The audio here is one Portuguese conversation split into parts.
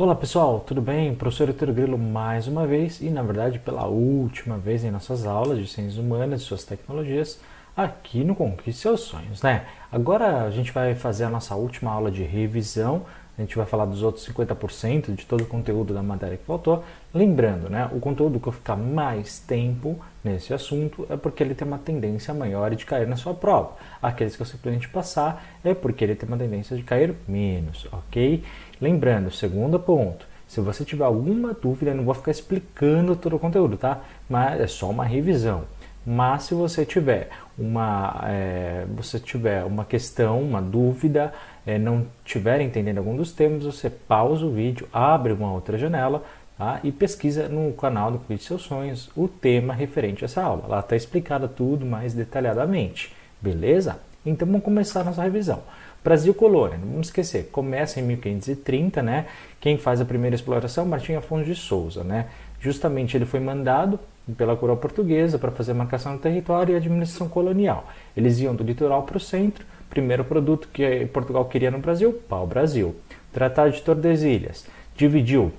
Olá pessoal, tudo bem? Professor Heitor Grilo mais uma vez e na verdade pela última vez em nossas aulas de Ciências Humanas e suas tecnologias aqui no Conquiste Seus Sonhos, né? Agora a gente vai fazer a nossa última aula de revisão, a gente vai falar dos outros 50% de todo o conteúdo da matéria que faltou. Lembrando, né, o conteúdo que eu ficar mais tempo nesse assunto é porque ele tem uma tendência maior de cair na sua prova. Aqueles que eu simplesmente passar é porque ele tem uma tendência de cair menos, ok? Lembrando, segundo ponto, se você tiver alguma dúvida, eu não vou ficar explicando todo o conteúdo, tá? Mas é só uma revisão. Mas se você tiver uma, é, você tiver uma questão, uma dúvida, é, não estiver entendendo algum dos temas, você pausa o vídeo, abre uma outra janela tá? e pesquisa no canal do Quiz Seus Sonhos o tema referente a essa aula. Lá está explicado tudo mais detalhadamente, beleza? Então vamos começar a nossa revisão. Brasil colônia, não vamos esquecer, começa em 1530, né? Quem faz a primeira exploração? Martim Afonso de Souza, né? Justamente ele foi mandado pela coroa portuguesa para fazer marcação do território e administração colonial. Eles iam do litoral para o centro. Primeiro produto que Portugal queria no Brasil, pau-brasil. Tratado de Tordesilhas dividiu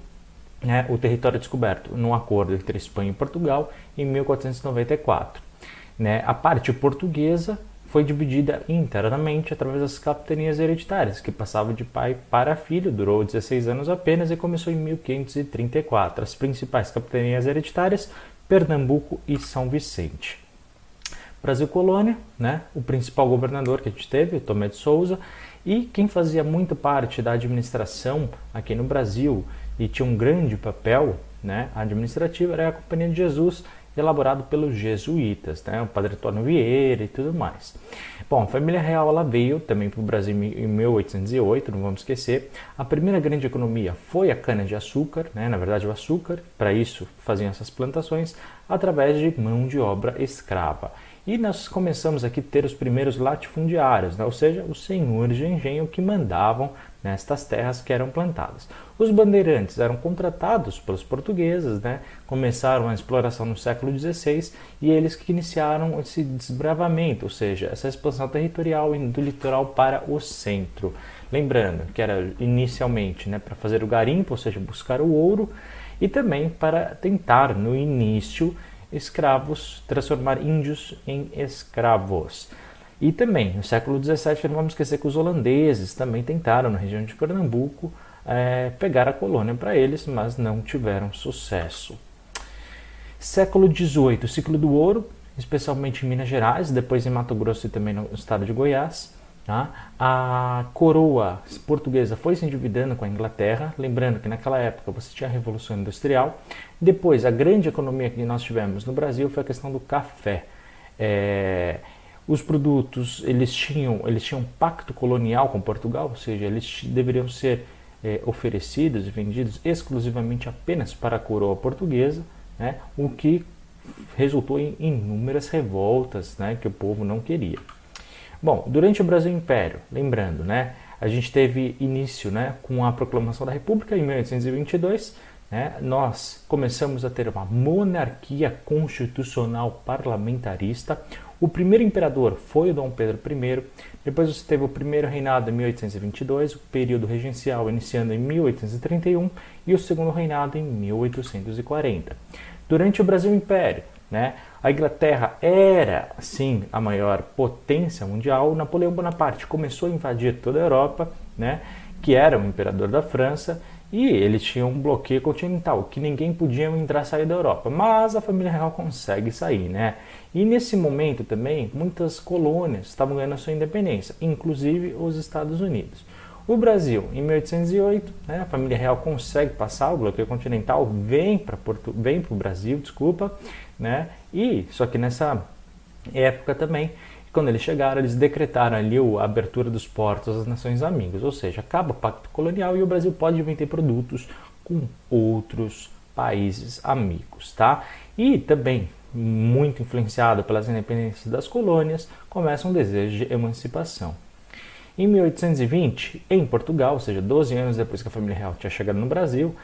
né, o território descoberto num acordo entre Espanha e Portugal em 1494. Né? A parte portuguesa foi dividida internamente através das capitanias hereditárias, que passavam de pai para filho, durou 16 anos apenas e começou em 1534. As principais capitanias hereditárias, Pernambuco e São Vicente. Brasil Colônia, né? o principal governador que a gente teve, Tomé de Souza, e quem fazia muito parte da administração aqui no Brasil e tinha um grande papel né, administrativo era a Companhia de Jesus, elaborado pelos jesuítas, né, o Padre Antônio Vieira e tudo mais. Bom, a família real ela veio também para o Brasil em 1808, não vamos esquecer. A primeira grande economia foi a cana-de-açúcar, né, na verdade o açúcar, para isso faziam essas plantações, através de mão de obra escrava. E nós começamos aqui a ter os primeiros latifundiários, né? ou seja, os senhores de engenho que mandavam nestas terras que eram plantadas. Os bandeirantes eram contratados pelos portugueses, né? começaram a exploração no século XVI e eles que iniciaram esse desbravamento, ou seja, essa expansão territorial do litoral para o centro. Lembrando que era inicialmente né, para fazer o garimpo, ou seja, buscar o ouro, e também para tentar, no início, escravos, transformar índios em escravos. E também, no século XVII, não vamos esquecer que os holandeses também tentaram, na região de Pernambuco, é, pegar a colônia para eles, mas não tiveram sucesso. Século XVIII, ciclo do ouro, especialmente em Minas Gerais, depois em Mato Grosso e também no estado de Goiás. Tá? A coroa portuguesa foi se endividando com a Inglaterra, lembrando que naquela época você tinha a Revolução Industrial. Depois, a grande economia que nós tivemos no Brasil foi a questão do café. É, os produtos eles tinham eles tinham um pacto colonial com Portugal, ou seja, eles deveriam ser é, oferecidos e vendidos exclusivamente apenas para a coroa portuguesa, né, o que resultou em inúmeras revoltas né, que o povo não queria. Bom, durante o Brasil Império, lembrando, né, a gente teve início né, com a proclamação da República em 1822. Né, nós começamos a ter uma monarquia constitucional parlamentarista. O primeiro imperador foi o Dom Pedro I. Depois você teve o primeiro reinado em 1822, o período regencial iniciando em 1831 e o segundo reinado em 1840. Durante o Brasil Império, né? A Inglaterra era, sim, a maior potência mundial. Napoleão Bonaparte começou a invadir toda a Europa, né? que era o imperador da França, e eles tinham um bloqueio continental, que ninguém podia entrar e sair da Europa. Mas a família real consegue sair, né? E nesse momento também, muitas colônias estavam ganhando a sua independência, inclusive os Estados Unidos. O Brasil, em 1808, né, a família real consegue passar o bloqueio continental, vem para vem o Brasil, desculpa, né? E só que nessa época também, quando eles chegaram, eles decretaram ali a abertura dos portos às nações amigas, ou seja, acaba o pacto colonial e o Brasil pode vender produtos com outros países amigos, tá? E também muito influenciado pelas independências das colônias, começa um desejo de emancipação. Em 1820, em Portugal, ou seja, 12 anos depois que a família real tinha chegado no Brasil,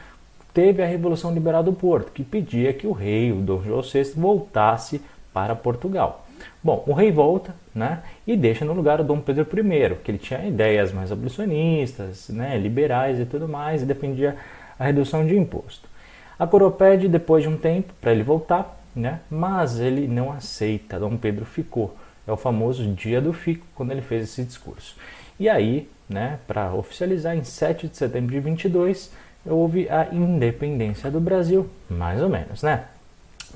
teve a Revolução Liberal do Porto, que pedia que o rei, o Dom João VI, voltasse para Portugal. Bom, o rei volta né, e deixa no lugar o Dom Pedro I, que ele tinha ideias mais abolicionistas, né, liberais e tudo mais, e defendia a redução de imposto. A coroa pede depois de um tempo para ele voltar, né? mas ele não aceita. Dom Pedro ficou. É o famoso dia do fico, quando ele fez esse discurso. E aí, né, para oficializar, em 7 de setembro de 22, houve a independência do Brasil, mais ou menos, né?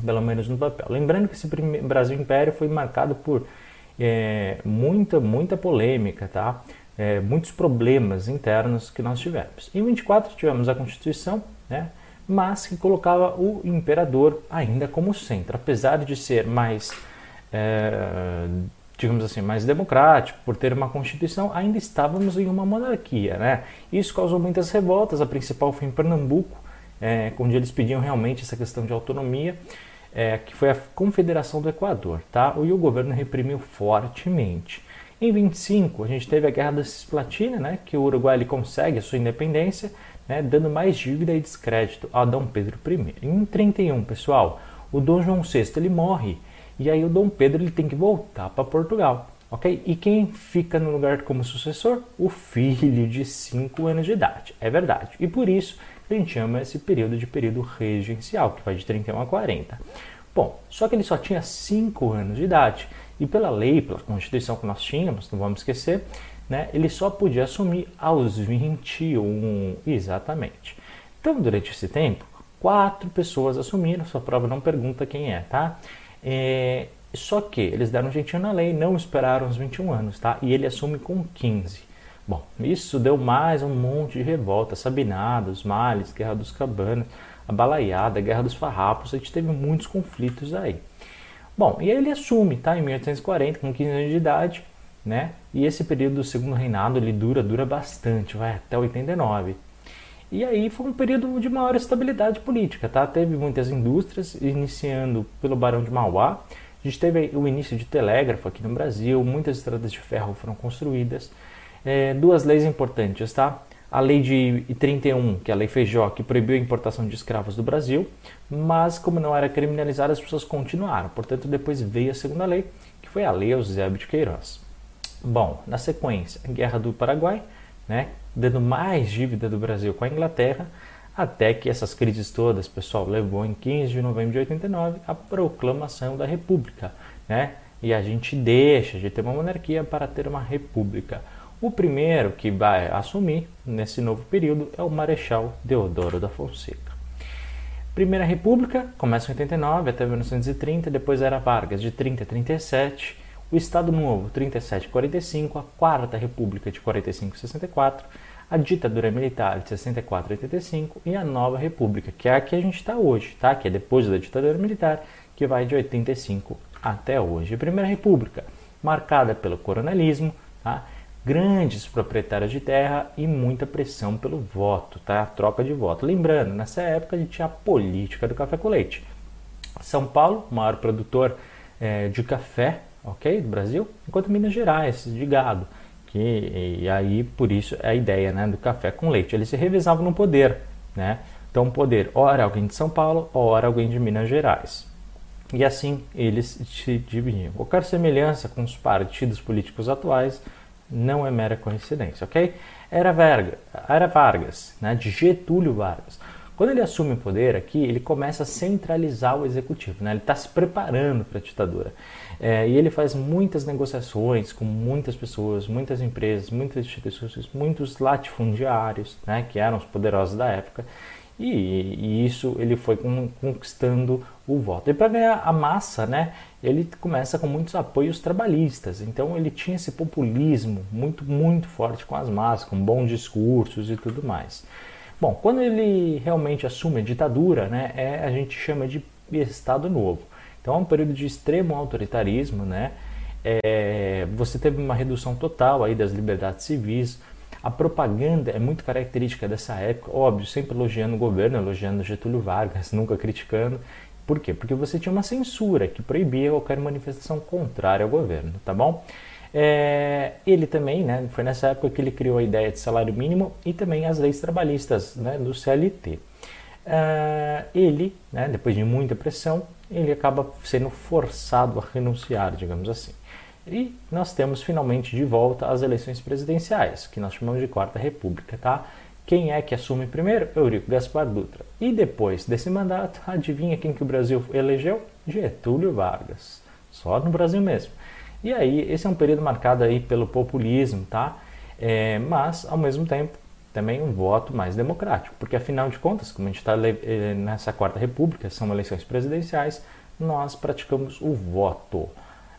Pelo menos no papel. Lembrando que esse Brasil Império foi marcado por é, muita, muita polêmica, tá? É, muitos problemas internos que nós tivemos. Em 24 tivemos a Constituição, né? mas que colocava o imperador ainda como centro, apesar de ser mais é, digamos assim, mais democrático, por ter uma constituição, ainda estávamos em uma monarquia, né? Isso causou muitas revoltas, a principal foi em Pernambuco, é, onde eles pediam realmente essa questão de autonomia, é, que foi a Confederação do Equador, tá? E o governo reprimiu fortemente. Em 25, a gente teve a Guerra da Cisplatina, né, que o Uruguai ele consegue a sua independência, né, dando mais dívida e descrédito a Dom Pedro I. Em 31, pessoal, o Dom João VI ele morre e aí o Dom Pedro ele tem que voltar para Portugal, ok? E quem fica no lugar como sucessor? O filho de 5 anos de idade, é verdade. E por isso a gente chama esse período de período regencial, que vai de 31 a 40. Bom, só que ele só tinha 5 anos de idade. E pela lei, pela Constituição que nós tínhamos, não vamos esquecer, né, ele só podia assumir aos 21, exatamente. Então, durante esse tempo, quatro pessoas assumiram, sua prova não pergunta quem é, tá? É, só que eles deram um jeitinho na lei, não esperaram os 21 anos, tá? E ele assume com 15. Bom, isso deu mais um monte de revolta, Sabinada, os Males, Guerra dos Cabanas, a Balaiada, Guerra dos Farrapos, a gente teve muitos conflitos aí. Bom, e aí ele assume, tá? Em 1840, com 15 anos de idade, né? E esse período do segundo reinado, ele dura, dura bastante, vai até 89. E aí foi um período de maior estabilidade política, tá? Teve muitas indústrias, iniciando pelo Barão de Mauá. A gente teve o início de telégrafo aqui no Brasil, muitas estradas de ferro foram construídas. É, duas leis importantes, tá? A lei de 31, que é a lei Feijó, que proibiu a importação de escravos do Brasil, mas como não era criminalizada, as pessoas continuaram. Portanto, depois veio a segunda lei, que foi a lei Eusébio de Queiroz. Bom, na sequência, a Guerra do Paraguai, né, dando mais dívida do Brasil com a Inglaterra, até que essas crises todas, pessoal, levou em 15 de novembro de 89 a proclamação da República, né? E a gente deixa de ter uma monarquia para ter uma república. O primeiro que vai assumir nesse novo período é o Marechal Deodoro da Fonseca. Primeira República começa em 89 até 1930, depois era Vargas de 30 a 37, o Estado Novo 37 a 45, a Quarta República de 45 a 64, a ditadura militar de 64 a 85 e a nova república, que é a que a gente está hoje, tá? que é depois da ditadura militar, que vai de 85 até hoje. A primeira república, marcada pelo coronelismo, tá? Grandes proprietários de terra e muita pressão pelo voto, tá? troca de voto. Lembrando, nessa época a gente tinha a política do café com leite. São Paulo, maior produtor é, de café ok, do Brasil, enquanto Minas Gerais, de gado que e aí por isso é a ideia né, do café com leite. Eles se revezavam no poder, né? Então poder, ora alguém de São Paulo, ora alguém de Minas Gerais. E assim eles se dividiam. Qualquer semelhança com os partidos políticos atuais não é mera coincidência, ok? Era, Verga, era Vargas, né, de Getúlio Vargas. Quando ele assume o poder aqui, ele começa a centralizar o executivo, né? ele está se preparando para a ditadura. É, e ele faz muitas negociações com muitas pessoas, muitas empresas, muitas instituições, muitos latifundiários, né, que eram os poderosos da época. E, e isso ele foi conquistando o voto. E para ganhar a massa, né, ele começa com muitos apoios trabalhistas. Então ele tinha esse populismo muito, muito forte com as massas, com bons discursos e tudo mais. Bom, quando ele realmente assume a ditadura, né, é, a gente chama de Estado Novo. Então é um período de extremo autoritarismo, né? É, você teve uma redução total aí das liberdades civis. A propaganda é muito característica dessa época, óbvio, sempre elogiando o governo, elogiando Getúlio Vargas, nunca criticando. Por quê? Porque você tinha uma censura que proibia qualquer manifestação contrária ao governo, tá bom? É, ele também, né, foi nessa época que ele criou a ideia de salário mínimo e também as leis trabalhistas né, do CLT. É, ele, né, depois de muita pressão, ele acaba sendo forçado a renunciar, digamos assim. E nós temos finalmente de volta as eleições presidenciais, que nós chamamos de Quarta República, tá? Quem é que assume primeiro? Eurico Gaspar Dutra. E depois desse mandato, adivinha quem que o Brasil elegeu? Getúlio Vargas. Só no Brasil mesmo. E aí, esse é um período marcado aí pelo populismo, tá? É, mas, ao mesmo tempo, também um voto mais democrático, porque afinal de contas, como a gente está eh, nessa quarta república, são eleições presidenciais, nós praticamos o voto.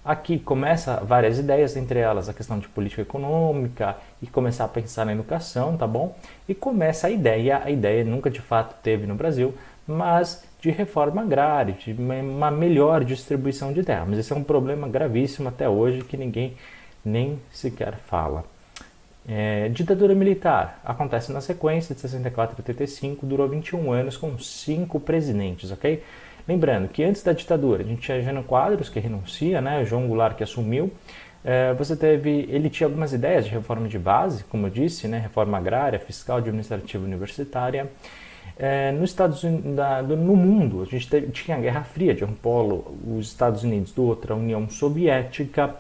Aqui começa várias ideias, entre elas a questão de política econômica e começar a pensar na educação, tá bom? E começa a ideia, a ideia nunca de fato teve no Brasil, mas de reforma agrária, de uma melhor distribuição de terra. Mas esse é um problema gravíssimo até hoje que ninguém nem sequer fala. É, ditadura militar acontece na sequência de 64 a 85, durou 21 anos com cinco presidentes, ok? Lembrando que antes da ditadura a gente tinha Jânio Quadros que renuncia, né? João Goulart que assumiu. É, você teve, ele tinha algumas ideias de reforma de base, como eu disse, né? Reforma agrária, fiscal, administrativa, universitária. É, nos Estados Unidos, no mundo, a gente teve, tinha a Guerra Fria de um polo, os Estados Unidos do outro, a União Soviética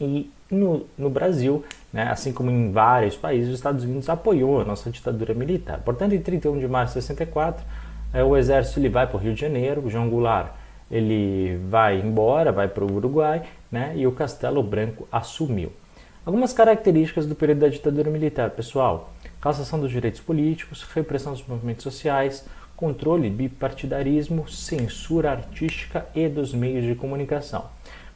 e no, no Brasil, né, assim como em vários países, os Estados Unidos apoiou a nossa ditadura militar. Portanto, em 31 de março de 64, é, o exército ele vai para o Rio de Janeiro, o João Goulart ele vai embora, vai para o Uruguai, né, e o Castelo Branco assumiu. Algumas características do período da ditadura militar, pessoal: cassação dos direitos políticos, repressão dos movimentos sociais, controle bipartidarismo, censura artística e dos meios de comunicação.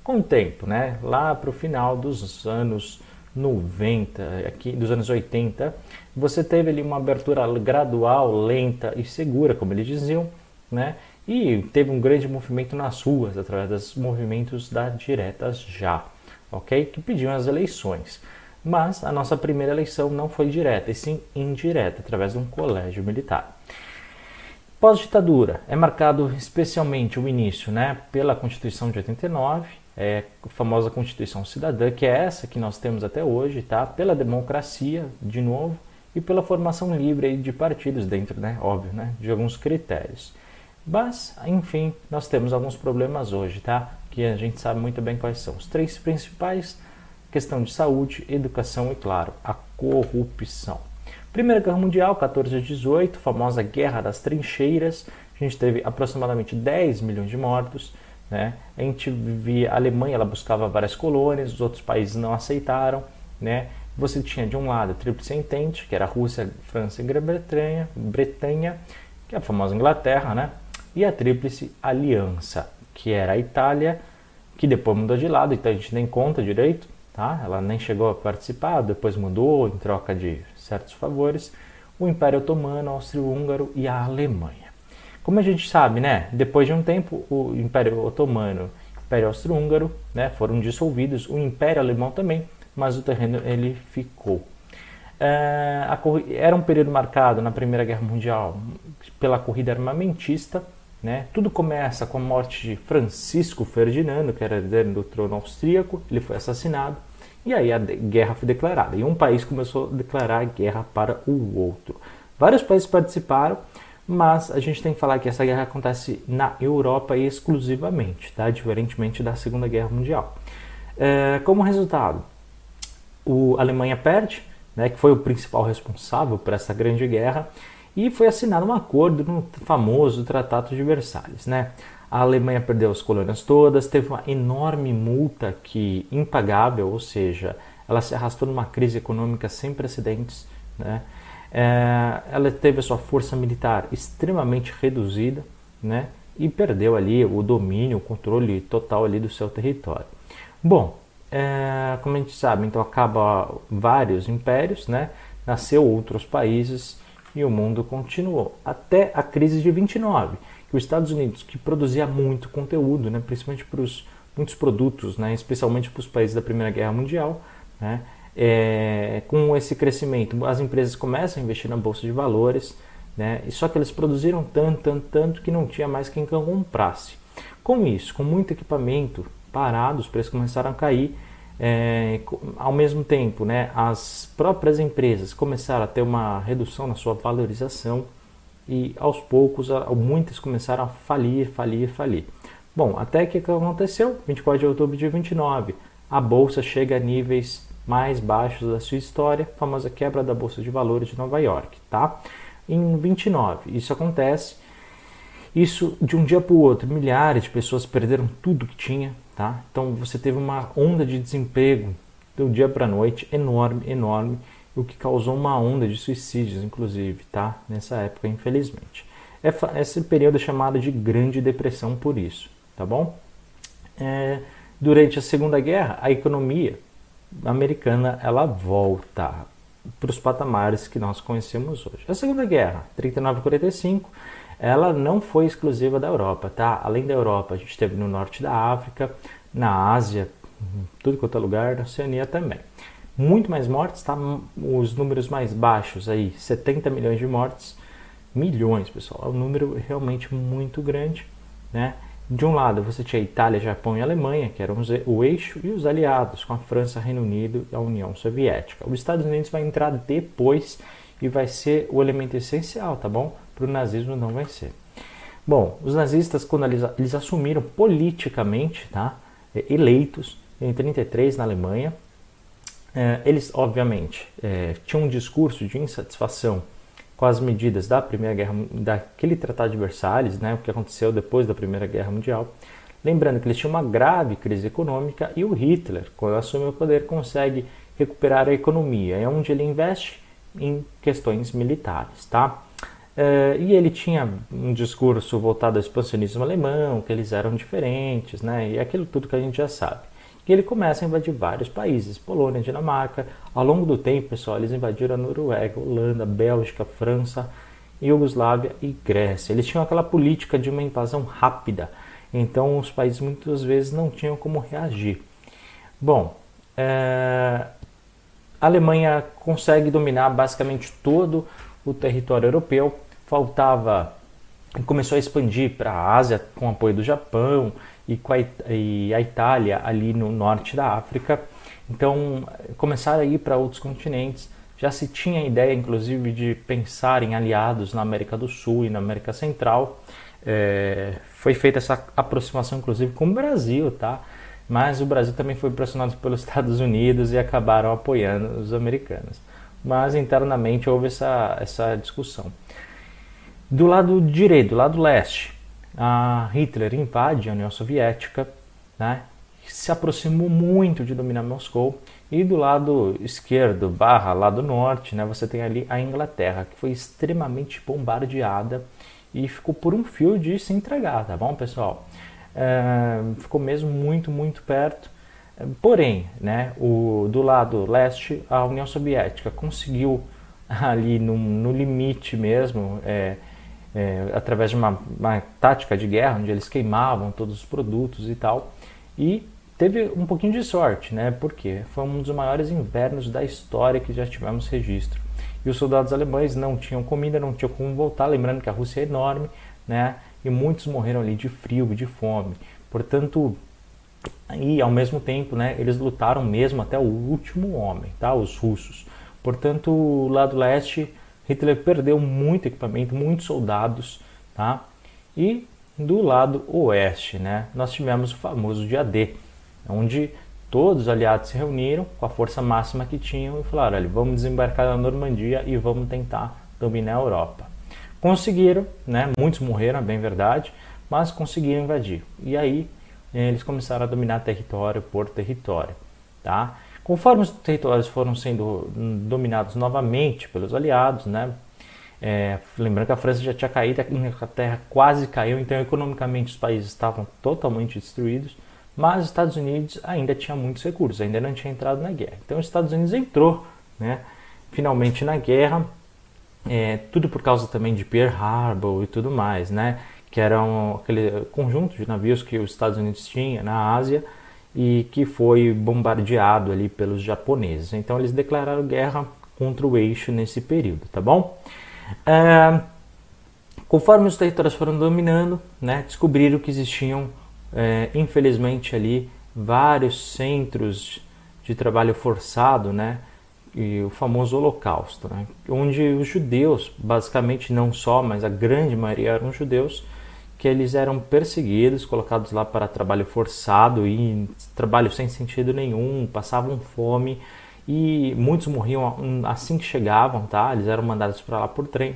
Com o tempo, né, lá para o final dos anos 90, aqui dos anos 80, você teve ali uma abertura gradual, lenta e segura, como eles diziam, né? E teve um grande movimento nas ruas através dos movimentos da Diretas Já, ok? Que pediam as eleições. Mas a nossa primeira eleição não foi direta, e sim indireta, através de um colégio militar. Pós-ditadura é marcado especialmente o início né, pela Constituição de 89, é, a famosa Constituição Cidadã, que é essa que nós temos até hoje, tá? pela democracia, de novo, e pela formação livre de partidos dentro, né, óbvio, né, de alguns critérios. Mas, enfim, nós temos alguns problemas hoje, tá? Que a gente sabe muito bem quais são. Os três principais, questão de saúde, educação e, claro, a corrupção. Primeira Guerra Mundial, 14 a 18, famosa Guerra das Trincheiras. A gente teve aproximadamente 10 milhões de mortos. Né? A gente via a Alemanha, ela buscava várias colônias, os outros países não aceitaram. Né? Você tinha de um lado a Tríplice Entente, que era Rússia, França e Grã-Bretanha, Bretanha, que é a famosa Inglaterra, né? E a Tríplice Aliança, que era a Itália, que depois mudou de lado, então a gente nem conta direito, tá? Ela nem chegou a participar, depois mudou em troca de certos favores, o Império Otomano, Austro-Húngaro e a Alemanha. Como a gente sabe, né? Depois de um tempo, o Império Otomano, o Império Austro-Húngaro, né, foram dissolvidos, o Império Alemão também mas o terreno ele ficou. É, era um período marcado na Primeira Guerra Mundial pela corrida armamentista. Né? Tudo começa com a morte de Francisco Ferdinando, que era herdeiro do trono austríaco. Ele foi assassinado e aí a guerra foi declarada. E um país começou a declarar guerra para o outro. Vários países participaram, mas a gente tem que falar que essa guerra acontece na Europa exclusivamente, tá? diferentemente da Segunda Guerra Mundial. É, como resultado, a Alemanha perde, né, que foi o principal responsável por essa grande guerra, e foi assinado um acordo no famoso Tratado de Versalhes. Né? A Alemanha perdeu as colônias todas, teve uma enorme multa que impagável, ou seja, ela se arrastou numa crise econômica sem precedentes. Né? É, ela teve a sua força militar extremamente reduzida né? e perdeu ali o domínio, o controle total ali do seu território. Bom, é, como a gente sabe, então acaba vários impérios, né? nasceu outros países e o mundo continuou. Até a crise de 29, que os Estados Unidos, que produzia muito conteúdo, né? principalmente para os muitos produtos, né? especialmente para os países da Primeira Guerra Mundial, né? É, com esse crescimento, as empresas começam a investir na bolsa de valores, né? E só que eles produziram tanto, tanto, tanto que não tinha mais quem comprasse. Com isso, com muito equipamento parado, os preços começaram a cair. É, ao mesmo tempo, né, as próprias empresas começaram a ter uma redução na sua valorização e aos poucos muitas começaram a falir, falir, falir. Bom, até que aconteceu? 24 de outubro de 29, a bolsa chega a níveis mais baixos da sua história, famosa quebra da bolsa de valores de Nova York, tá? Em 29, isso acontece. Isso de um dia para o outro, milhares de pessoas perderam tudo que tinha, tá? Então você teve uma onda de desemprego do dia para a noite enorme, enorme, o que causou uma onda de suicídios, inclusive, tá? Nessa época, infelizmente. Esse período é chamado de Grande Depressão por isso, tá bom? É, durante a Segunda Guerra, a economia americana ela volta para os patamares que nós conhecemos hoje. A Segunda Guerra, 39 e 45, ela não foi exclusiva da Europa, tá? Além da Europa, a gente teve no norte da África, na Ásia, tudo quanto é lugar, na Oceania também. Muito mais mortes, tá? Os números mais baixos aí, 70 milhões de mortes, milhões, pessoal. É um número realmente muito grande, né? De um lado, você tinha Itália, Japão e Alemanha, que eram o eixo, e os aliados, com a França, Reino Unido e a União Soviética. Os Estados Unidos vai entrar depois e vai ser o elemento essencial, tá bom? Para o nazismo não vai ser. Bom, os nazistas, quando eles, eles assumiram politicamente, tá? eleitos em 33 na Alemanha, é, eles, obviamente, é, tinham um discurso de insatisfação com as medidas da Primeira Guerra, daquele Tratado de Versalhes, né, o que aconteceu depois da Primeira Guerra Mundial. Lembrando que eles tinham uma grave crise econômica e o Hitler, quando assume o poder, consegue recuperar a economia. É onde ele investe em questões militares, tá? É, e ele tinha um discurso voltado ao expansionismo alemão, que eles eram diferentes, né? E aquilo tudo que a gente já sabe. E ele começa a invadir vários países, Polônia, Dinamarca. Ao longo do tempo, pessoal, eles invadiram a Noruega, Holanda, Bélgica, França, Iugoslávia e Grécia. Eles tinham aquela política de uma invasão rápida, então os países muitas vezes não tinham como reagir. Bom, é... a Alemanha consegue dominar basicamente todo o território europeu. Faltava começou a expandir para a Ásia com apoio do Japão e, a, e a Itália ali no norte da África. Então, começaram a ir para outros continentes. Já se tinha a ideia, inclusive, de pensar em aliados na América do Sul e na América Central. É, foi feita essa aproximação, inclusive, com o Brasil, tá? Mas o Brasil também foi pressionado pelos Estados Unidos e acabaram apoiando os americanos. Mas internamente houve essa, essa discussão. Do lado direito, do lado leste, Hitler invade a União Soviética, né, se aproximou muito de dominar Moscou, e do lado esquerdo, barra lado norte, né, você tem ali a Inglaterra, que foi extremamente bombardeada e ficou por um fio de se entregar, tá bom, pessoal? É, ficou mesmo muito, muito perto. Porém, né, o, do lado leste, a União Soviética conseguiu ali no, no limite mesmo, é, é, através de uma, uma, tática de guerra, onde eles queimavam todos os produtos e tal. E teve um pouquinho de sorte, né? Porque foi um dos maiores invernos da história que já tivemos registro. E os soldados alemães não tinham comida, não tinham como voltar. Lembrando que a Rússia é enorme, né? E muitos morreram ali de frio, de fome. Portanto, e ao mesmo tempo, né? Eles lutaram mesmo até o último homem, tá? Os russos. Portanto, o lado leste Hitler perdeu muito equipamento, muitos soldados, tá? E do lado oeste, né, nós tivemos o famoso dia D, onde todos os aliados se reuniram com a força máxima que tinham e falaram: olha, vamos desembarcar na Normandia e vamos tentar dominar a Europa. Conseguiram, né? Muitos morreram, é bem verdade, mas conseguiram invadir. E aí eles começaram a dominar território por território, tá? Conforme os territórios foram sendo dominados novamente pelos aliados, né? É, lembrando que a França já tinha caído, a Inglaterra quase caiu, então economicamente os países estavam totalmente destruídos, mas os Estados Unidos ainda tinha muitos recursos, ainda não tinha entrado na guerra. Então os Estados Unidos entrou, né? Finalmente na guerra, é, tudo por causa também de Pearl Harbor e tudo mais, né? Que era um, aquele conjunto de navios que os Estados Unidos tinha na Ásia e que foi bombardeado ali pelos japoneses. Então eles declararam guerra contra o eixo nesse período, tá bom? É, conforme os territórios foram dominando, né, descobriram que existiam, é, infelizmente ali, vários centros de trabalho forçado, né, e o famoso Holocausto, né, onde os judeus, basicamente não só, mas a grande maioria eram judeus, que eles eram perseguidos, colocados lá para trabalho forçado e trabalho sem sentido nenhum, passavam fome e muitos morriam assim que chegavam, tá? Eles eram mandados para lá por trem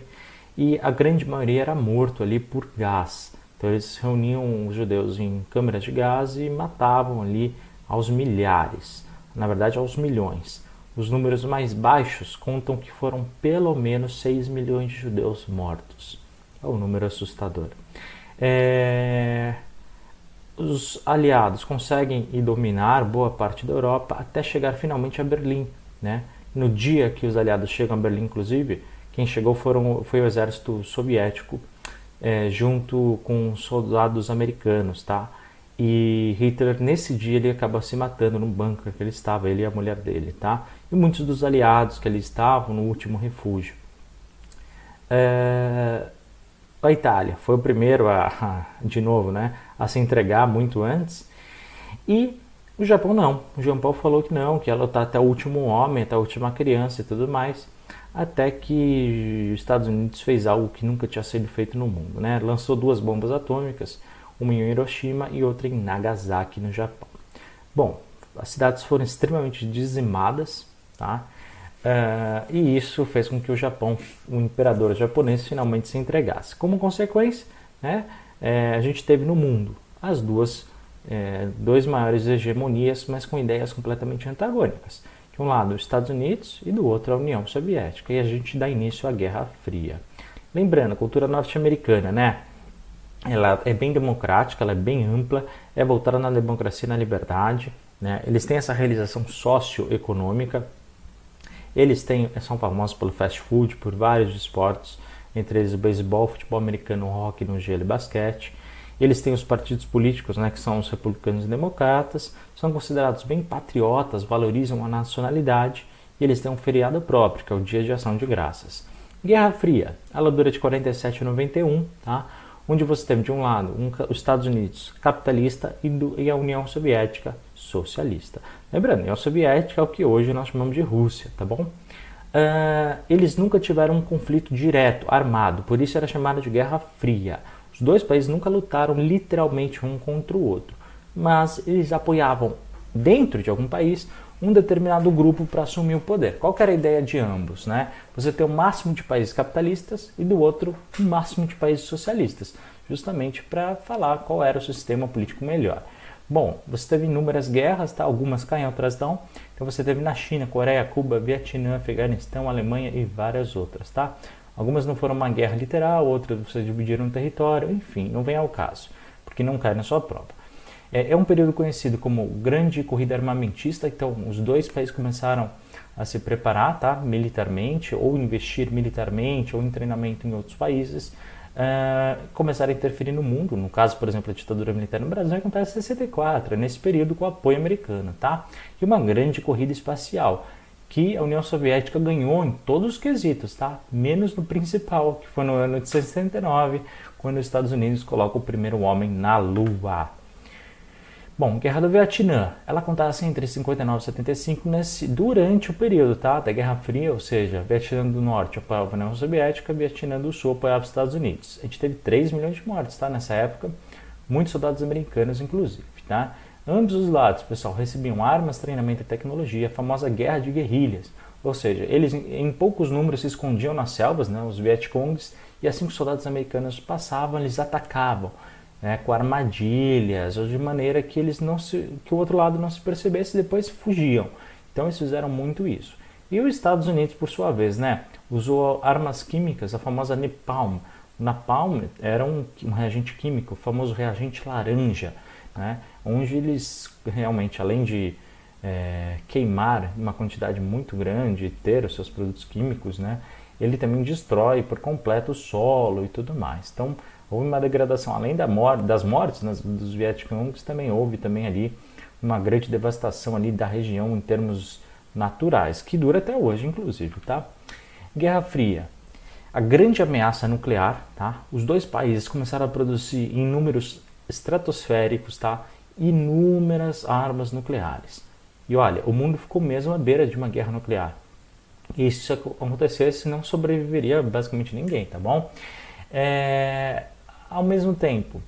e a grande maioria era morto ali por gás. Então eles reuniam os judeus em câmeras de gás e matavam ali aos milhares, na verdade aos milhões. Os números mais baixos contam que foram pelo menos 6 milhões de judeus mortos. É um número assustador. É... Os aliados conseguem dominar boa parte da Europa até chegar finalmente a Berlim. Né? No dia que os aliados chegam a Berlim, inclusive, quem chegou foram, foi o exército soviético é, junto com soldados americanos, tá? E Hitler nesse dia ele acaba se matando no bunker que ele estava, ele e a mulher dele, tá? E muitos dos aliados que ali estavam no último refúgio. É, a Itália foi o primeiro a, de novo, né, a se entregar muito antes. E o Japão não. O Japão falou que não, que ela está até o último homem, até a última criança e tudo mais. Até que os Estados Unidos fez algo que nunca tinha sido feito no mundo, né? Lançou duas bombas atômicas, uma em Hiroshima e outra em Nagasaki, no Japão. Bom, as cidades foram extremamente dizimadas, tá? Uh, e isso fez com que o Japão, o imperador japonês, finalmente se entregasse. Como consequência, né, é, a gente teve no mundo as duas, é, dois maiores hegemonias, mas com ideias completamente antagônicas. De um lado, os Estados Unidos e do outro, a União Soviética. E a gente dá início à Guerra Fria. Lembrando, a cultura norte-americana, né? Ela é bem democrática, ela é bem ampla, é voltada na democracia e na liberdade. Né? Eles têm essa realização socioeconômica eles têm, são famosos pelo fast food, por vários esportes, entre eles o beisebol, futebol americano, hockey no gelo e basquete. Eles têm os partidos políticos, né, que são os republicanos e democratas, são considerados bem patriotas, valorizam a nacionalidade e eles têm um feriado próprio, que é o Dia de Ação de Graças. Guerra Fria, ela dura de 47 a 91, tá? onde você teve de um lado um, os Estados Unidos capitalista e, do, e a União Soviética socialista. Lembrando, União Soviética é o que hoje nós chamamos de Rússia, tá bom? Uh, eles nunca tiveram um conflito direto, armado, por isso era chamada de Guerra Fria. Os dois países nunca lutaram literalmente um contra o outro, mas eles apoiavam dentro de algum país um determinado grupo para assumir o poder. Qual era a ideia de ambos? Né? Você ter o máximo de países capitalistas e do outro o máximo de países socialistas, justamente para falar qual era o sistema político melhor. Bom, você teve inúmeras guerras, tá? algumas caem, outras não. Então você teve na China, Coreia, Cuba, Vietnã, Afeganistão, Alemanha e várias outras, tá? Algumas não foram uma guerra literal, outras você dividiram um território, enfim, não vem ao caso, porque não cai na sua prova. É, é um período conhecido como Grande Corrida Armamentista, então os dois países começaram a se preparar tá, militarmente, ou investir militarmente, ou em treinamento em outros países, uh, começaram a interferir no mundo. No caso, por exemplo, a ditadura militar no Brasil acontece em 64, é nesse período com o apoio americano, tá? E uma grande corrida espacial que a União Soviética ganhou em todos os quesitos, tá? Menos no principal, que foi no ano de 69, quando os Estados Unidos colocam o primeiro homem na Lua. Bom, Guerra do Vietnã, ela acontece entre 59 e 75 nesse, durante o período tá, da Guerra Fria, ou seja, Vietnã do Norte apoiava a União Soviética, Vietnã do Sul apoiava os Estados Unidos. A gente teve 3 milhões de mortes tá, nessa época, muitos soldados americanos inclusive. Tá? Ambos os lados, pessoal, recebiam armas, treinamento e tecnologia, a famosa guerra de guerrilhas, ou seja, eles em poucos números se escondiam nas selvas, né, os Vietcongs, e assim que os soldados americanos passavam, eles atacavam né, com armadilhas ou de maneira que eles não se, que o outro lado não se percebesse e depois fugiam. Então eles fizeram muito isso. E os Estados Unidos, por sua vez, né, usou armas químicas, a famosa napalm. Napalm era um, um reagente químico, o famoso reagente laranja, né, onde eles realmente, além de é, queimar uma quantidade muito grande e ter os seus produtos químicos, né, ele também destrói por completo o solo e tudo mais. Então, houve uma degradação, além da das mortes né, dos Vietcongs, também houve também ali uma grande devastação ali da região em termos naturais, que dura até hoje, inclusive, tá? Guerra Fria. A grande ameaça nuclear, tá? Os dois países começaram a produzir em números estratosféricos, tá? Inúmeras armas nucleares. E olha, o mundo ficou mesmo à beira de uma guerra nuclear. E se isso acontecesse, não sobreviveria basicamente ninguém, tá bom? É, ao mesmo tempo,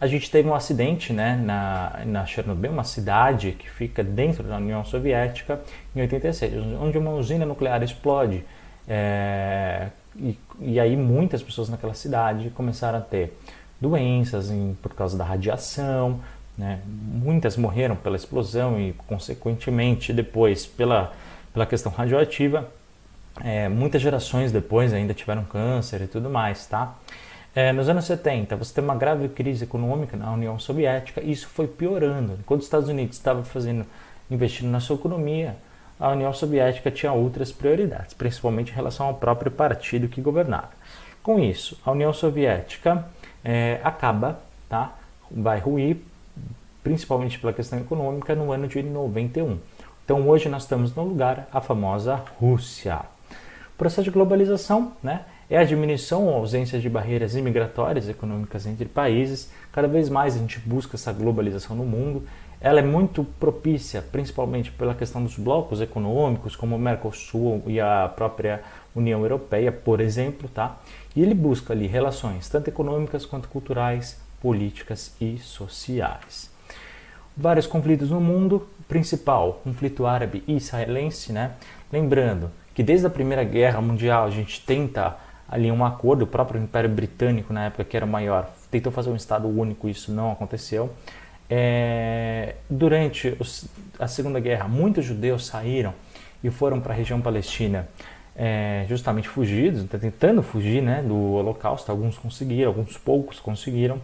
a gente teve um acidente né, na, na Chernobyl, uma cidade que fica dentro da União Soviética, em 86, onde uma usina nuclear explode. É, e, e, aí muitas pessoas naquela cidade começaram a ter doenças em, por causa da radiação, né? muitas morreram pela explosão e, consequentemente, depois pela, pela questão radioativa. É, muitas gerações depois ainda tiveram câncer e tudo mais, tá? É, nos anos 70, você tem uma grave crise econômica na União Soviética e isso foi piorando. Enquanto os Estados Unidos estavam fazendo, investindo na sua economia, a União Soviética tinha outras prioridades, principalmente em relação ao próprio partido que governava. Com isso, a União Soviética é, acaba, tá? vai ruir, principalmente pela questão econômica, no ano de 91. Então hoje nós estamos no lugar, a famosa Rússia. O processo de globalização, né? É a diminuição ou ausência de barreiras imigratórias econômicas entre países. Cada vez mais a gente busca essa globalização no mundo. Ela é muito propícia, principalmente pela questão dos blocos econômicos, como o Mercosul e a própria União Europeia, por exemplo, tá? E ele busca ali relações tanto econômicas quanto culturais, políticas e sociais. Vários conflitos no mundo, principal, conflito árabe e israelense, né? Lembrando que desde a Primeira Guerra Mundial a gente tenta ali um acordo, o próprio Império Britânico na época que era maior tentou fazer um Estado único, isso não aconteceu. É, durante os, a Segunda Guerra, muitos judeus saíram e foram para a região palestina é, justamente fugidos, tá tentando fugir né, do Holocausto. Alguns conseguiram, alguns poucos conseguiram.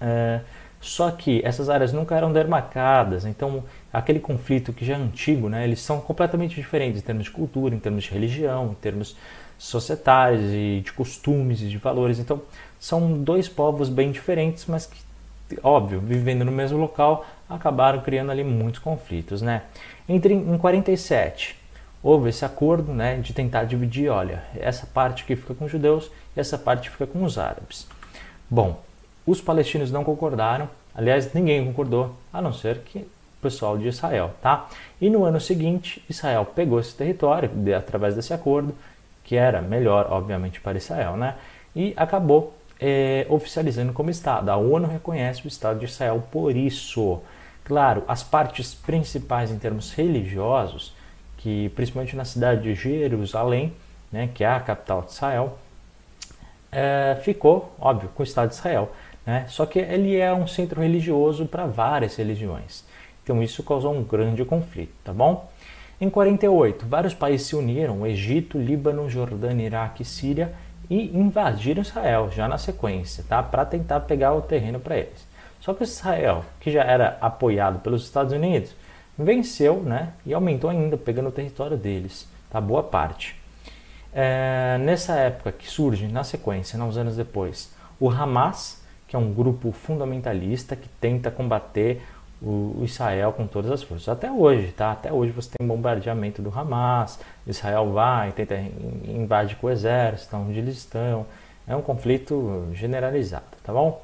É, só que essas áreas nunca eram demarcadas, então aquele conflito que já é antigo, né, eles são completamente diferentes em termos de cultura, em termos de religião, em termos societais e de costumes e de valores. Então, são dois povos bem diferentes, mas que, óbvio, vivendo no mesmo local, acabaram criando ali muitos conflitos, né? Entre em 47 houve esse acordo, né, de tentar dividir, olha, essa parte que fica com os judeus e essa parte fica com os árabes. Bom, os palestinos não concordaram, aliás, ninguém concordou, a não ser que o pessoal de Israel, tá? E no ano seguinte, Israel pegou esse território através desse acordo que era melhor, obviamente, para Israel, né? E acabou é, oficializando como Estado. A ONU reconhece o Estado de Israel por isso. Claro, as partes principais em termos religiosos, que principalmente na cidade de Jerusalém, né, que é a capital de Israel, é, ficou, óbvio, com o Estado de Israel. Né? Só que ele é um centro religioso para várias religiões. Então isso causou um grande conflito, tá bom? Em 48, vários países se uniram, Egito, Líbano, Jordânia, Iraque e Síria, e invadiram Israel já na sequência, tá? para tentar pegar o terreno para eles. Só que Israel, que já era apoiado pelos Estados Unidos, venceu né? e aumentou ainda, pegando o território deles, tá? boa parte. É, nessa época que surge, na sequência, uns anos depois, o Hamas, que é um grupo fundamentalista que tenta combater o Israel com todas as forças. Até hoje, tá? Até hoje você tem bombardeamento do Hamas, Israel vai, tenta invade com o exército, onde eles estão. É um conflito generalizado, tá bom?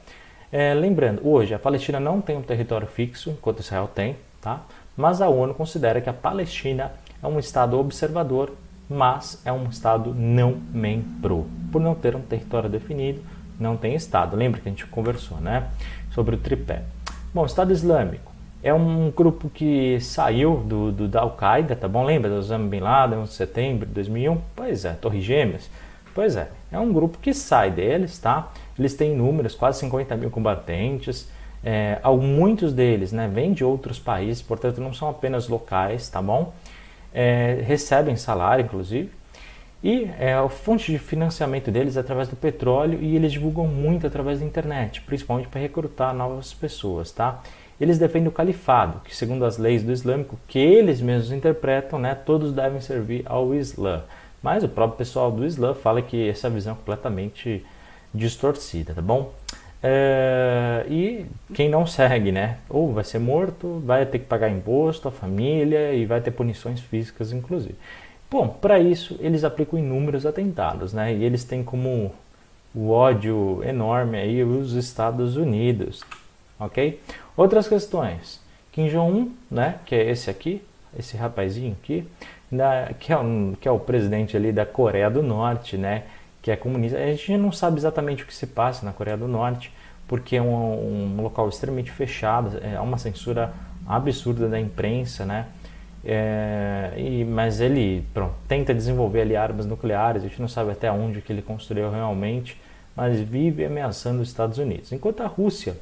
É, lembrando, hoje a Palestina não tem um território fixo, enquanto Israel tem, tá? Mas a ONU considera que a Palestina é um estado observador, mas é um estado não membro. Por não ter um território definido, não tem estado. Lembra que a gente conversou, né? Sobre o tripé. Bom, Estado Islâmico é um grupo que saiu do, do da Al-Qaeda, tá bom? Lembra do Osama Bin Laden, de setembro de 2001? Pois é, Torre Gêmeas. Pois é, é um grupo que sai deles, tá? Eles têm números, quase 50 mil combatentes. É, muitos deles né, vêm de outros países, portanto não são apenas locais, tá bom? É, recebem salário, inclusive. E é, a fonte de financiamento deles é através do petróleo e eles divulgam muito através da internet, principalmente para recrutar novas pessoas, tá? Eles defendem o califado, que segundo as leis do islâmico, que eles mesmos interpretam, né, todos devem servir ao Islã. Mas o próprio pessoal do Islã fala que essa visão é completamente distorcida, tá bom? É, e quem não segue, né? Ou vai ser morto, vai ter que pagar imposto, a família e vai ter punições físicas, inclusive. Bom, para isso eles aplicam inúmeros atentados, né? E eles têm como o ódio enorme aí os Estados Unidos, ok? Outras questões. Kim Jong-un, né? Que é esse aqui, esse rapazinho aqui, da, que, é um, que é o presidente ali da Coreia do Norte, né? Que é comunista. A gente não sabe exatamente o que se passa na Coreia do Norte, porque é um, um local extremamente fechado, é uma censura absurda da imprensa, né? É, e, mas ele pronto, tenta desenvolver ali armas nucleares, a gente não sabe até onde que ele construiu realmente, mas vive ameaçando os Estados Unidos. Enquanto a Rússia,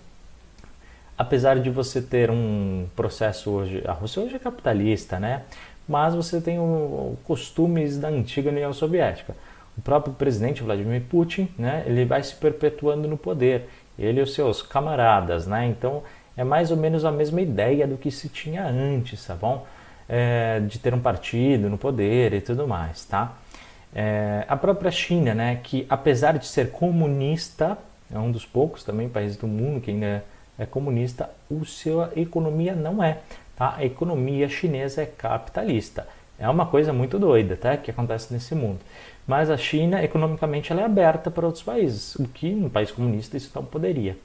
apesar de você ter um processo hoje, a Rússia hoje é capitalista, né? Mas você tem o, costumes da antiga União Soviética. O próprio presidente Vladimir Putin, né? Ele vai se perpetuando no poder, ele e os seus camaradas, né? Então é mais ou menos a mesma ideia do que se tinha antes, tá bom? É, de ter um partido no poder e tudo mais, tá? É, a própria China, né, que apesar de ser comunista, é um dos poucos também países do mundo que ainda é comunista, o sua economia não é. Tá? A economia chinesa é capitalista. É uma coisa muito doida tá? que acontece nesse mundo. Mas a China, economicamente, ela é aberta para outros países, o que no país comunista isso não poderia.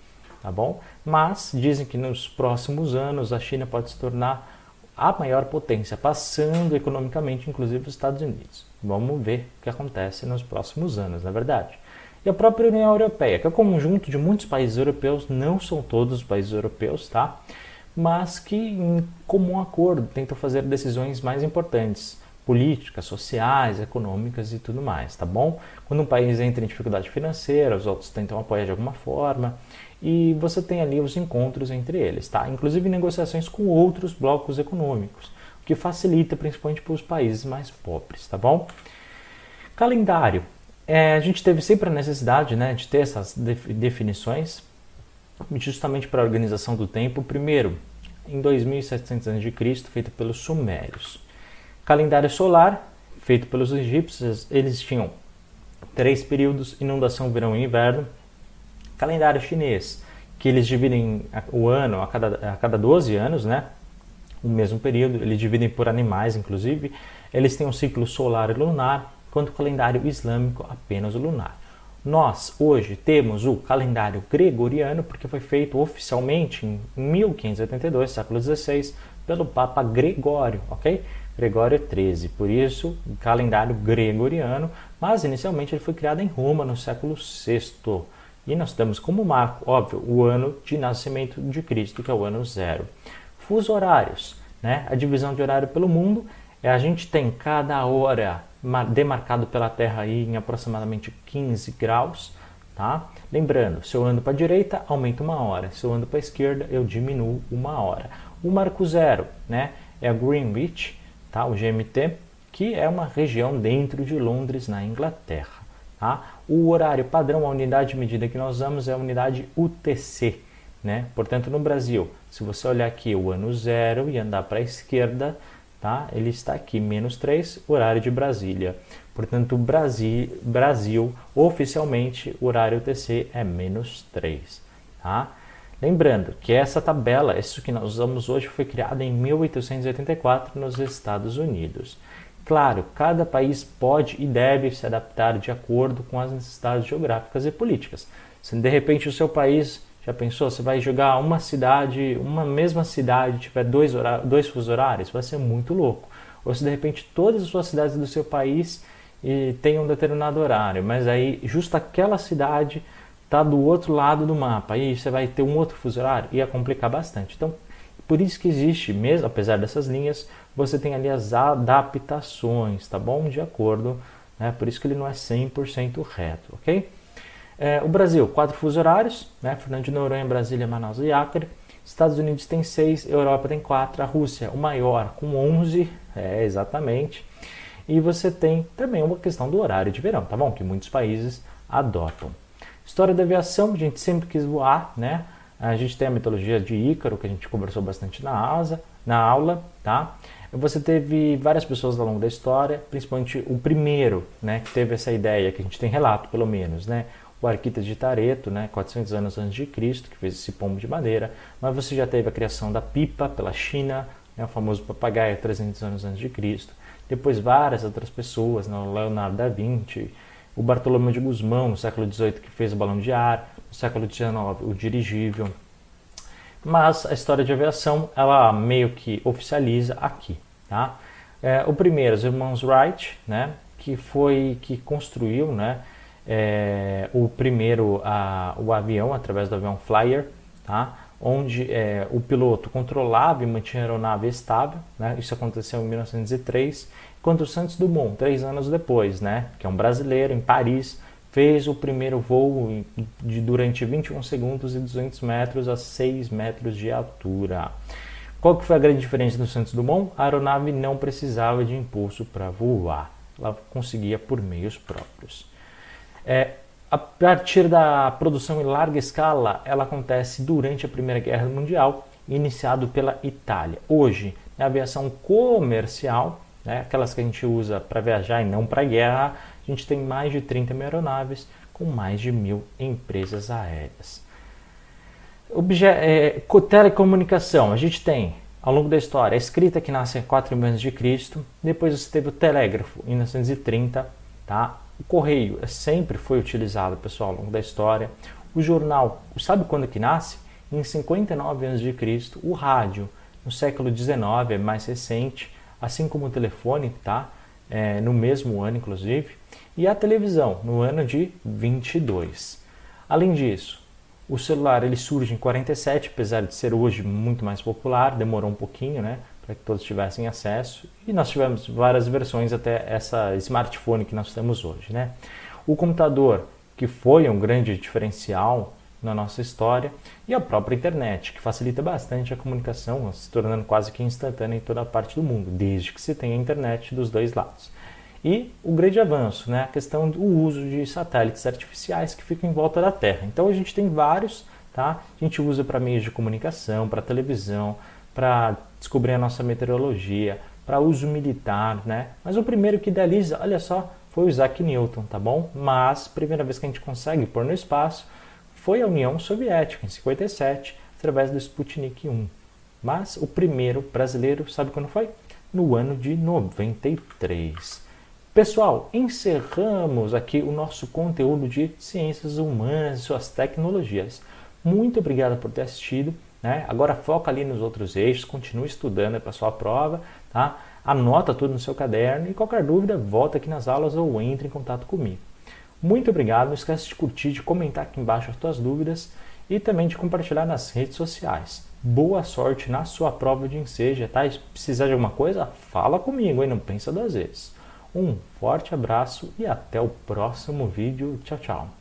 Tá bom? Mas dizem que nos próximos anos a China pode se tornar a maior potência, passando economicamente, inclusive, os Estados Unidos. Vamos ver o que acontece nos próximos anos, na é verdade. E a própria União Europeia, que é o conjunto de muitos países europeus, não são todos os países europeus, tá? Mas que, em comum acordo, tentam fazer decisões mais importantes, políticas, sociais, econômicas e tudo mais, tá bom? Quando um país entra em dificuldade financeira, os outros tentam apoiar de alguma forma, e você tem ali os encontros entre eles, tá? Inclusive negociações com outros blocos econômicos que facilita principalmente para os países mais pobres, tá bom? Calendário. É, a gente teve sempre a necessidade né, de ter essas definições justamente para a organização do tempo. Primeiro, em 2700 a.C., feito pelos Sumérios. Calendário solar, feito pelos egípcios, eles tinham três períodos: inundação, verão e inverno. Calendário chinês, que eles dividem o ano a cada, a cada 12 anos, né? o mesmo período, eles dividem por animais, inclusive. Eles têm um ciclo solar e lunar, quanto o calendário islâmico apenas lunar. Nós hoje temos o calendário gregoriano, porque foi feito oficialmente em 1582, século XVI, pelo Papa Gregório, ok? Gregório XIII, por isso calendário gregoriano, mas inicialmente ele foi criado em Roma no século VI. E nós temos como marco, óbvio, o ano de nascimento de Cristo, que é o ano zero fuso horários. Né? A divisão de horário pelo mundo é a gente tem cada hora demarcado pela Terra aí em aproximadamente 15 graus. Tá? Lembrando, se eu ando para a direita, aumenta uma hora. Se eu ando para a esquerda, eu diminuo uma hora. O marco zero né, é a Greenwich, tá? o GMT, que é uma região dentro de Londres, na Inglaterra. Tá? O horário padrão, a unidade de medida que nós usamos é a unidade UTC. Né? Portanto, no Brasil, se você olhar aqui o ano zero e andar para a esquerda, tá? ele está aqui, menos 3, horário de Brasília. Portanto, Brasil, Brasil oficialmente, o horário UTC é menos 3. Tá? Lembrando que essa tabela, isso que nós usamos hoje, foi criada em 1884 nos Estados Unidos. Claro, cada país pode e deve se adaptar de acordo com as necessidades geográficas e políticas. Se de repente o seu país já pensou? Você vai jogar uma cidade, uma mesma cidade, tiver dois, horários, dois fusos horários? Vai ser muito louco. Ou se de repente todas as suas cidades do seu país e tem um determinado horário, mas aí justo aquela cidade está do outro lado do mapa, aí você vai ter um outro fuso horário, ia complicar bastante. Então, por isso que existe, mesmo apesar dessas linhas, você tem ali as adaptações, tá bom? De acordo, né? Por isso que ele não é 100% reto, ok? É, o Brasil, quatro fusos horários, né? Fernando de Noronha, Brasília, Manaus e Acre. Estados Unidos tem seis, Europa tem quatro, a Rússia, o maior, com 11, é, exatamente. E você tem também uma questão do horário de verão, tá bom? Que muitos países adotam. História da aviação, a gente sempre quis voar, né? A gente tem a mitologia de Ícaro, que a gente conversou bastante na, asa, na aula, tá? Você teve várias pessoas ao longo da história, principalmente o primeiro, né, que teve essa ideia, que a gente tem relato pelo menos, né? o Arquita de Tareto, né, 400 anos antes de Cristo, que fez esse pombo de madeira, mas você já teve a criação da pipa pela China, né, o famoso papagaio 300 anos antes de Cristo. Depois várias outras pessoas, né, o Leonardo da Vinci, o Bartolomeu de Gusmão, no século XVIII, que fez o balão de ar, no século XIX, o dirigível. Mas a história de aviação, ela meio que oficializa aqui, tá? É, o primeiro, os irmãos Wright, né, que foi que construiu, né, é, o primeiro a, o avião através do avião Flyer, tá? onde é, o piloto controlava e mantinha a aeronave estável. Né? Isso aconteceu em 1903, enquanto o Santos Dumont, três anos depois, né? que é um brasileiro, em Paris, fez o primeiro voo de, durante 21 segundos e 200 metros a 6 metros de altura. Qual que foi a grande diferença do Santos Dumont? A aeronave não precisava de impulso para voar, ela conseguia por meios próprios. É, a partir da produção em larga escala, ela acontece durante a Primeira Guerra Mundial, iniciado pela Itália. Hoje, na aviação comercial, né, aquelas que a gente usa para viajar e não para guerra, a gente tem mais de 30 mil aeronaves com mais de mil empresas aéreas. Obje é, telecomunicação, a gente tem ao longo da história a escrita que nasce em 4 mil anos de Cristo, depois você teve o telégrafo em 1930, tá? O correio é, sempre foi utilizado, pessoal, ao longo da história. O jornal, sabe quando que nasce? Em 59 anos de Cristo. O rádio, no século 19, é mais recente, assim como o telefone, tá? É, no mesmo ano, inclusive. E a televisão, no ano de 22. Além disso, o celular ele surge em 47, apesar de ser hoje muito mais popular, demorou um pouquinho, né? para que todos tivessem acesso. E nós tivemos várias versões até essa smartphone que nós temos hoje. Né? O computador, que foi um grande diferencial na nossa história, e a própria internet, que facilita bastante a comunicação, se tornando quase que instantânea em toda a parte do mundo, desde que se tenha internet dos dois lados. E o grande avanço, né? a questão do uso de satélites artificiais que ficam em volta da Terra. Então a gente tem vários, tá? a gente usa para meios de comunicação, para televisão, para descobrir a nossa meteorologia, para uso militar, né? Mas o primeiro que idealiza, olha só, foi o Isaac Newton, tá bom? Mas primeira vez que a gente consegue pôr no espaço foi a União Soviética, em 57, através do Sputnik 1. Mas o primeiro brasileiro, sabe quando foi? No ano de 93. Pessoal, encerramos aqui o nosso conteúdo de ciências humanas e suas tecnologias. Muito obrigado por ter assistido. Né? Agora foca ali nos outros eixos, continue estudando para a sua prova, tá? anota tudo no seu caderno e qualquer dúvida, volta aqui nas aulas ou entre em contato comigo. Muito obrigado, não esquece de curtir, de comentar aqui embaixo as suas dúvidas e também de compartilhar nas redes sociais. Boa sorte na sua prova de enseja, tá? Se precisar de alguma coisa, fala comigo, hein? não pensa duas vezes. Um forte abraço e até o próximo vídeo. Tchau, tchau.